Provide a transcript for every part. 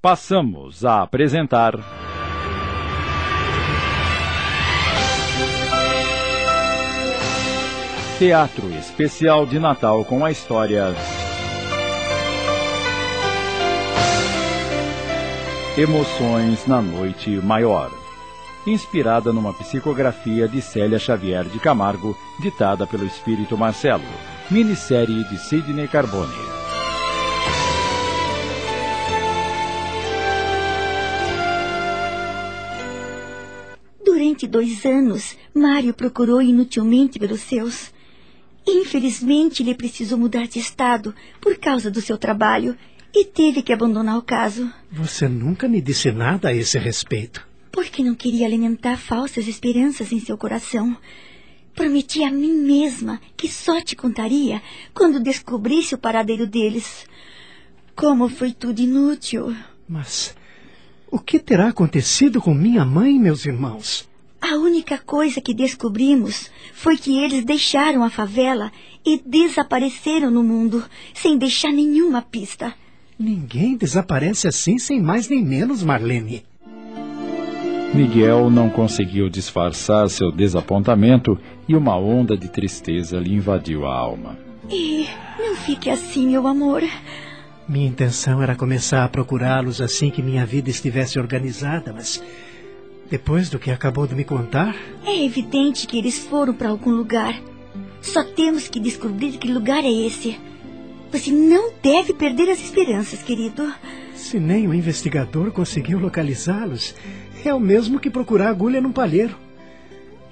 passamos a apresentar. Teatro Especial de Natal com a história. Emoções na Noite Maior. Inspirada numa psicografia de Célia Xavier de Camargo, ditada pelo Espírito Marcelo. Minissérie de Sidney Carbone. Durante dois anos, Mário procurou inutilmente pelos seus. Infelizmente, ele precisou mudar de estado por causa do seu trabalho e teve que abandonar o caso. Você nunca me disse nada a esse respeito. Porque não queria alimentar falsas esperanças em seu coração. Prometi a mim mesma que só te contaria quando descobrisse o paradeiro deles. Como foi tudo inútil. Mas o que terá acontecido com minha mãe e meus irmãos? A única coisa que descobrimos foi que eles deixaram a favela e desapareceram no mundo, sem deixar nenhuma pista. Ninguém desaparece assim sem mais nem menos, Marlene. Miguel não conseguiu disfarçar seu desapontamento e uma onda de tristeza lhe invadiu a alma. E não fique assim, meu amor. Minha intenção era começar a procurá-los assim que minha vida estivesse organizada, mas depois do que acabou de me contar. É evidente que eles foram para algum lugar. Só temos que descobrir que lugar é esse. Você não deve perder as esperanças, querido. Se nem o investigador conseguiu localizá-los, é o mesmo que procurar agulha num palheiro.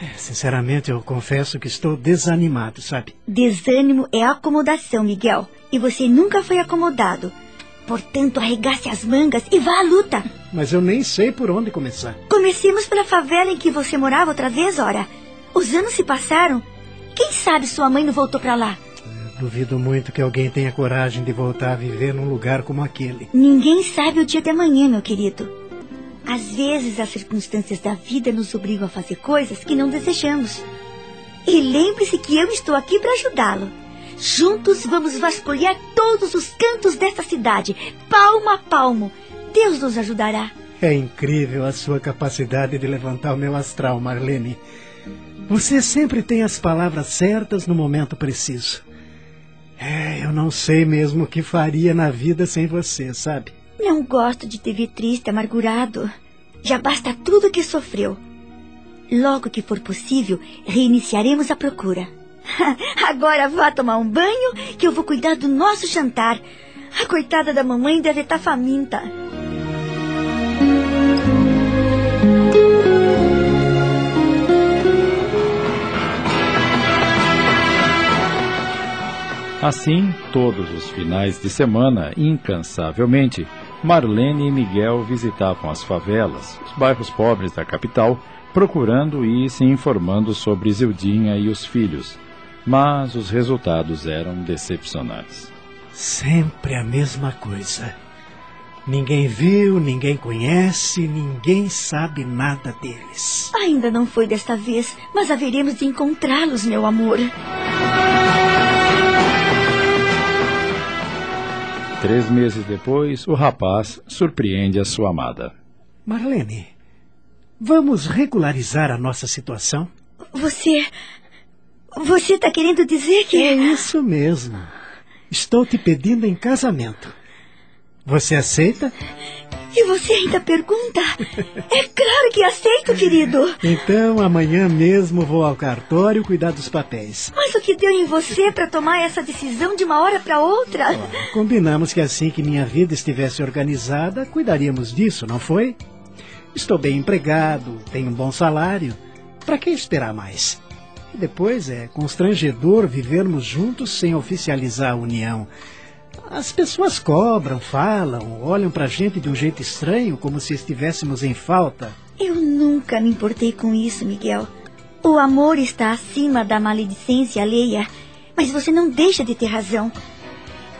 É, sinceramente, eu confesso que estou desanimado, sabe? Desânimo é acomodação, Miguel. E você nunca foi acomodado. Portanto, arregace as mangas e vá à luta. Mas eu nem sei por onde começar. Comecemos pela favela em que você morava outra vez, ora. Os anos se passaram. Quem sabe sua mãe não voltou para lá? Eu duvido muito que alguém tenha coragem de voltar a viver num lugar como aquele. Ninguém sabe o dia de amanhã, meu querido. Às vezes as circunstâncias da vida nos obrigam a fazer coisas que não desejamos. E lembre-se que eu estou aqui para ajudá-lo. Juntos vamos vasculhar todos os cantos desta cidade, palmo a palmo. Deus nos ajudará. É incrível a sua capacidade de levantar o meu astral, Marlene. Você sempre tem as palavras certas no momento preciso. É, eu não sei mesmo o que faria na vida sem você, sabe? Não gosto de te ver triste, amargurado. Já basta tudo que sofreu. Logo que for possível, reiniciaremos a procura. Agora vá tomar um banho, que eu vou cuidar do nosso jantar. A coitada da mamãe deve estar faminta. Assim, todos os finais de semana, incansavelmente, Marlene e Miguel visitavam as favelas, os bairros pobres da capital, procurando e se informando sobre Zildinha e os filhos. Mas os resultados eram decepcionantes. Sempre a mesma coisa. Ninguém viu, ninguém conhece, ninguém sabe nada deles. Ainda não foi desta vez, mas haveremos de encontrá-los, meu amor. Três meses depois, o rapaz surpreende a sua amada. Marlene, vamos regularizar a nossa situação? Você. Você está querendo dizer que. É isso mesmo. Estou te pedindo em casamento. Você aceita? E você ainda pergunta? É claro que aceito, querido. Então amanhã mesmo vou ao cartório cuidar dos papéis. Mas o que deu em você para tomar essa decisão de uma hora para outra? Oh, combinamos que assim que minha vida estivesse organizada, cuidaríamos disso, não foi? Estou bem empregado, tenho um bom salário. Para que esperar mais? E depois é constrangedor vivermos juntos sem oficializar a união. As pessoas cobram, falam, olham pra gente de um jeito estranho, como se estivéssemos em falta. Eu nunca me importei com isso, Miguel. O amor está acima da maledicência alheia, mas você não deixa de ter razão.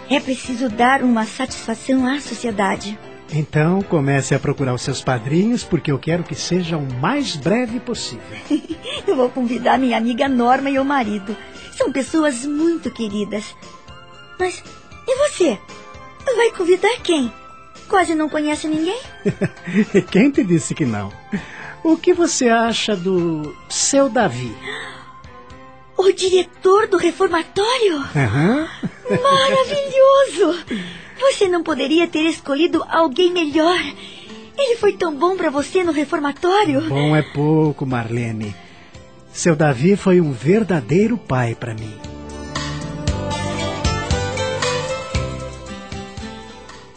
É preciso dar uma satisfação à sociedade. Então comece a procurar os seus padrinhos, porque eu quero que seja o mais breve possível. eu vou convidar minha amiga Norma e o marido. São pessoas muito queridas. Mas e você? Vai convidar quem? quase não conhece ninguém. Quem te disse que não? O que você acha do seu Davi? O diretor do reformatório? Aham. Maravilhoso! Você não poderia ter escolhido alguém melhor. Ele foi tão bom para você no reformatório. Bom é pouco, Marlene. Seu Davi foi um verdadeiro pai para mim.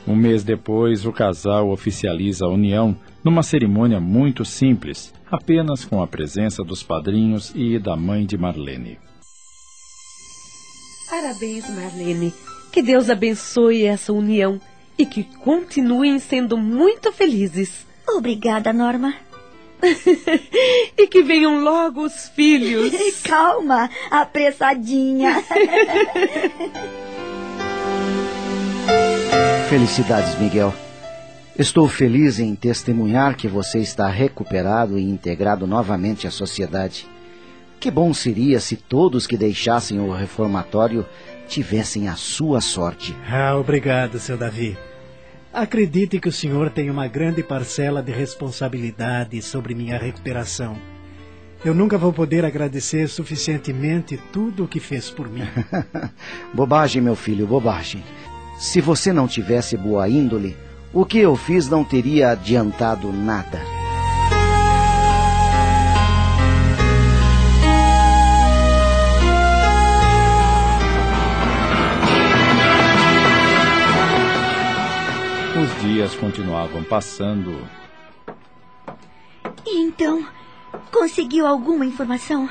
Um mês depois, o casal oficializa a união numa cerimônia muito simples, apenas com a presença dos padrinhos e da mãe de Marlene. Parabéns, Marlene. Que Deus abençoe essa união e que continuem sendo muito felizes. Obrigada, Norma. e que venham logo os filhos. Calma, apressadinha. Felicidades, Miguel. Estou feliz em testemunhar que você está recuperado e integrado novamente à sociedade. Que bom seria se todos que deixassem o reformatório tivessem a sua sorte. Ah, obrigado, seu Davi. Acredite que o senhor tem uma grande parcela de responsabilidade sobre minha recuperação. Eu nunca vou poder agradecer suficientemente tudo o que fez por mim. bobagem, meu filho, bobagem. Se você não tivesse boa índole, o que eu fiz não teria adiantado nada. Os dias continuavam passando. E então, conseguiu alguma informação?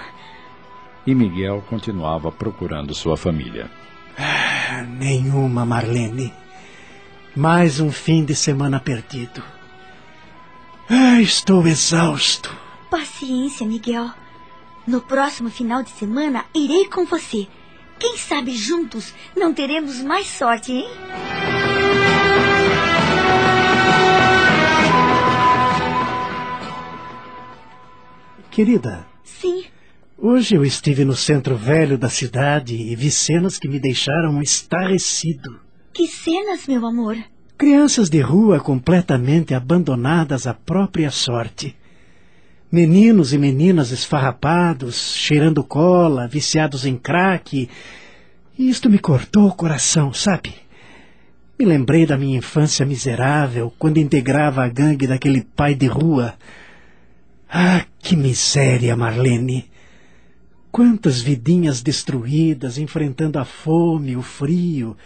E Miguel continuava procurando sua família. Ah, nenhuma, Marlene. Mais um fim de semana perdido. Ah, estou exausto. Paciência, Miguel. No próximo final de semana irei com você. Quem sabe juntos não teremos mais sorte, hein? Querida. Sim. Hoje eu estive no centro velho da cidade e vi cenas que me deixaram estarrecido. Que cenas, meu amor? Crianças de rua completamente abandonadas à própria sorte. Meninos e meninas esfarrapados, cheirando cola, viciados em crack. E isto me cortou o coração, sabe? Me lembrei da minha infância miserável, quando integrava a gangue daquele pai de rua. Ah, que miséria, Marlene! Quantas vidinhas destruídas, enfrentando a fome, o frio,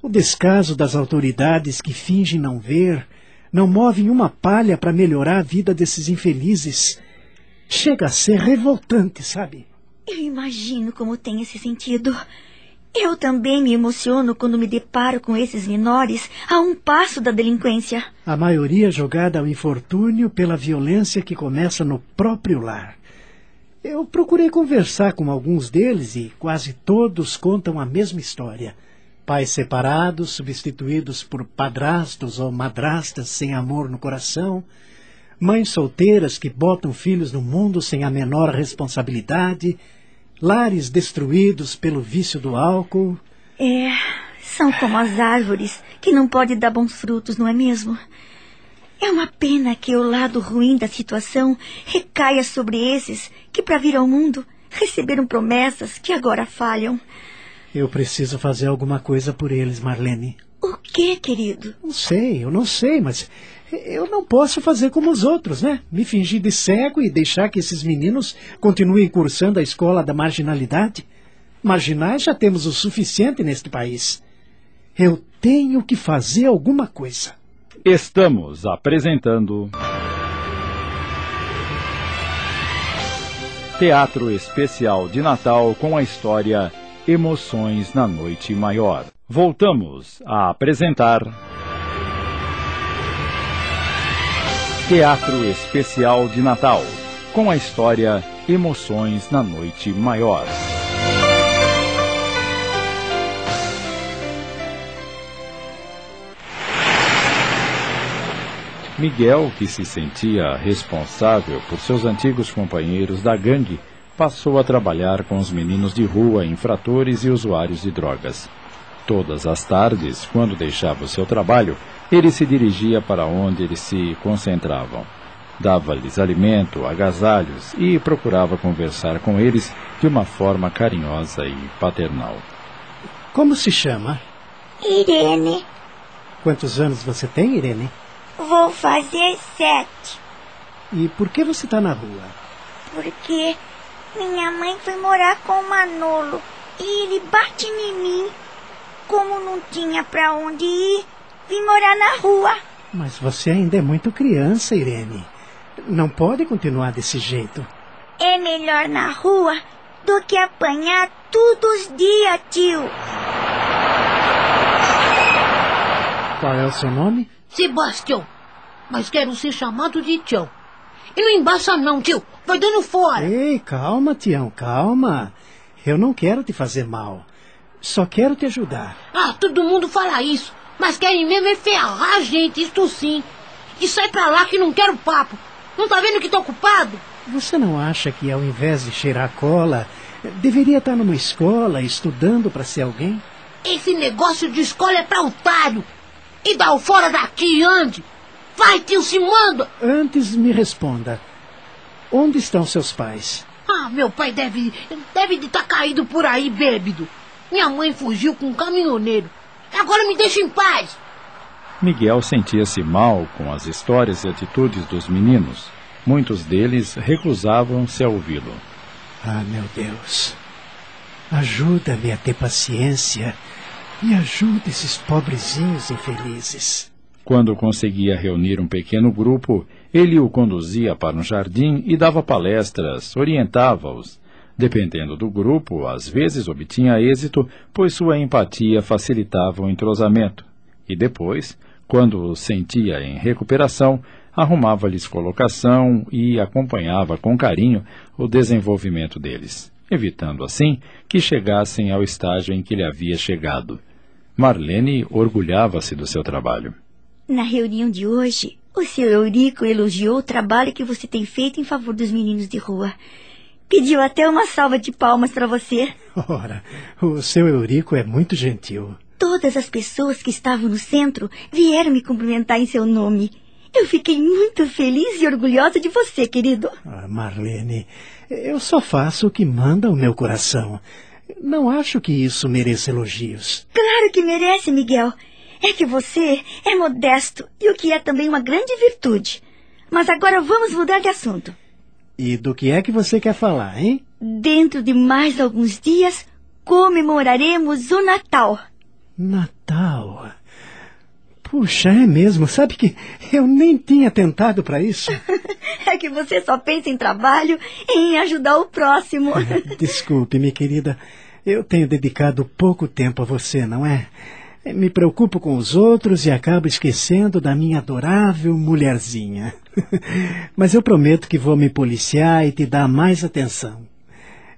o descaso das autoridades que fingem não ver, não movem uma palha para melhorar a vida desses infelizes. Chega a ser revoltante, sabe? Eu imagino como tem esse sentido. Eu também me emociono quando me deparo com esses menores a um passo da delinquência. A maioria jogada ao infortúnio pela violência que começa no próprio lar. Eu procurei conversar com alguns deles e quase todos contam a mesma história. Pais separados, substituídos por padrastos ou madrastas sem amor no coração, mães solteiras que botam filhos no mundo sem a menor responsabilidade, lares destruídos pelo vício do álcool. É, são como as árvores que não podem dar bons frutos, não é mesmo? É uma pena que o lado ruim da situação recaia sobre esses que, para vir ao mundo, receberam promessas que agora falham. Eu preciso fazer alguma coisa por eles, Marlene. O que, querido? Não sei, eu não sei, mas eu não posso fazer como os outros, né? Me fingir de cego e deixar que esses meninos continuem cursando a escola da marginalidade. Marginais já temos o suficiente neste país. Eu tenho que fazer alguma coisa. Estamos apresentando. Teatro Especial de Natal com a história Emoções na Noite Maior. Voltamos a apresentar. Teatro Especial de Natal com a história Emoções na Noite Maior. Miguel, que se sentia responsável por seus antigos companheiros da gangue, passou a trabalhar com os meninos de rua, infratores e usuários de drogas. Todas as tardes, quando deixava o seu trabalho, ele se dirigia para onde eles se concentravam. Dava-lhes alimento, agasalhos e procurava conversar com eles de uma forma carinhosa e paternal. Como se chama? Irene, Quantos anos você tem, Irene? vou fazer sete. E por que você está na rua? Porque minha mãe foi morar com o Manolo e ele bate em mim. Como não tinha pra onde ir, vim morar na rua. Mas você ainda é muito criança, Irene. Não pode continuar desse jeito. É melhor na rua do que apanhar todos os dias, tio. Qual é o seu nome? Sebastião, mas quero ser chamado de Tião. E não embaça não, tio. Vai dando fora. Ei, calma, Tião, calma. Eu não quero te fazer mal. Só quero te ajudar. Ah, todo mundo fala isso. Mas querem mesmo é ferrar a gente, isto sim. E sai pra lá que não quero papo. Não tá vendo que tô ocupado? Você não acha que ao invés de cheirar cola, deveria estar numa escola estudando para ser alguém? Esse negócio de escola é pra otário. E dá o fora daqui, ande. Vai, tio, se manda. Antes me responda. Onde estão seus pais? Ah, meu pai deve deve de estar caído por aí bêbado. Minha mãe fugiu com um caminhoneiro. Agora me deixa em paz. Miguel sentia-se mal com as histórias e atitudes dos meninos. Muitos deles recusavam-se a ouvi-lo. Ah, meu Deus. Ajuda-me a ter paciência e ajuda esses pobrezinhos infelizes. Quando conseguia reunir um pequeno grupo, ele o conduzia para um jardim e dava palestras, orientava-os. Dependendo do grupo, às vezes obtinha êxito, pois sua empatia facilitava o entrosamento. E depois, quando os sentia em recuperação, arrumava-lhes colocação e acompanhava com carinho o desenvolvimento deles, evitando assim que chegassem ao estágio em que ele havia chegado. Marlene orgulhava-se do seu trabalho. Na reunião de hoje, o seu Eurico elogiou o trabalho que você tem feito em favor dos meninos de rua. Pediu até uma salva de palmas para você. Ora, o seu Eurico é muito gentil. Todas as pessoas que estavam no centro vieram me cumprimentar em seu nome. Eu fiquei muito feliz e orgulhosa de você, querido. Ah, Marlene, eu só faço o que manda o meu coração. Não acho que isso mereça elogios. Claro que merece, Miguel. É que você é modesto e o que é também uma grande virtude. Mas agora vamos mudar de assunto. E do que é que você quer falar, hein? Dentro de mais alguns dias, comemoraremos o Natal. Natal. Puxa, é mesmo. Sabe que eu nem tinha tentado para isso. É que você só pensa em trabalho e em ajudar o próximo. Desculpe, minha querida. Eu tenho dedicado pouco tempo a você, não é? Me preocupo com os outros e acabo esquecendo da minha adorável mulherzinha. Mas eu prometo que vou me policiar e te dar mais atenção.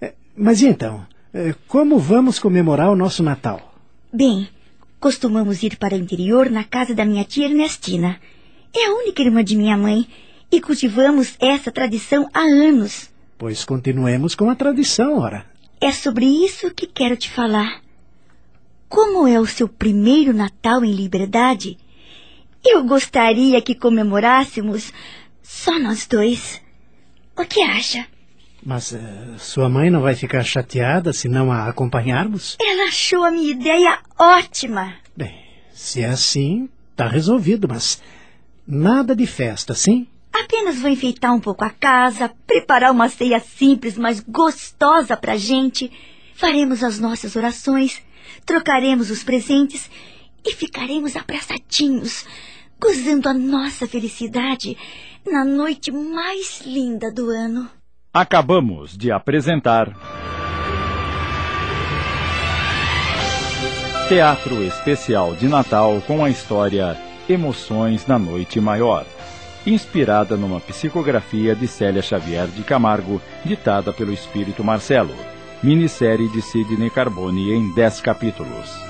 Eh, Mas então? Eh, Como vamos comemorar o nosso Natal? Bem, costumamos ir para o interior na casa da minha tia Ernestina. É a única irmã de minha mãe e cultivamos essa tradição há anos. Pois continuemos com a tradição, ora. É sobre isso que quero te falar. Como é o seu primeiro Natal em liberdade? Eu gostaria que comemorássemos só nós dois. O que acha? Mas eh, sua mãe não vai ficar chateada se não a acompanharmos? Ela achou a minha ideia ótima. Bem, se é assim, tá resolvido, mas nada de festa, sim? Apenas vou enfeitar um pouco a casa, preparar uma ceia simples, mas gostosa pra gente. Faremos as nossas orações, trocaremos os presentes e ficaremos abraçadinhos, gozando a nossa felicidade na noite mais linda do ano. Acabamos de apresentar. Teatro Especial de Natal com a história Emoções na Noite Maior. Inspirada numa psicografia de Célia Xavier de Camargo, ditada pelo Espírito Marcelo. Minissérie de Sidney Carbone em 10 capítulos.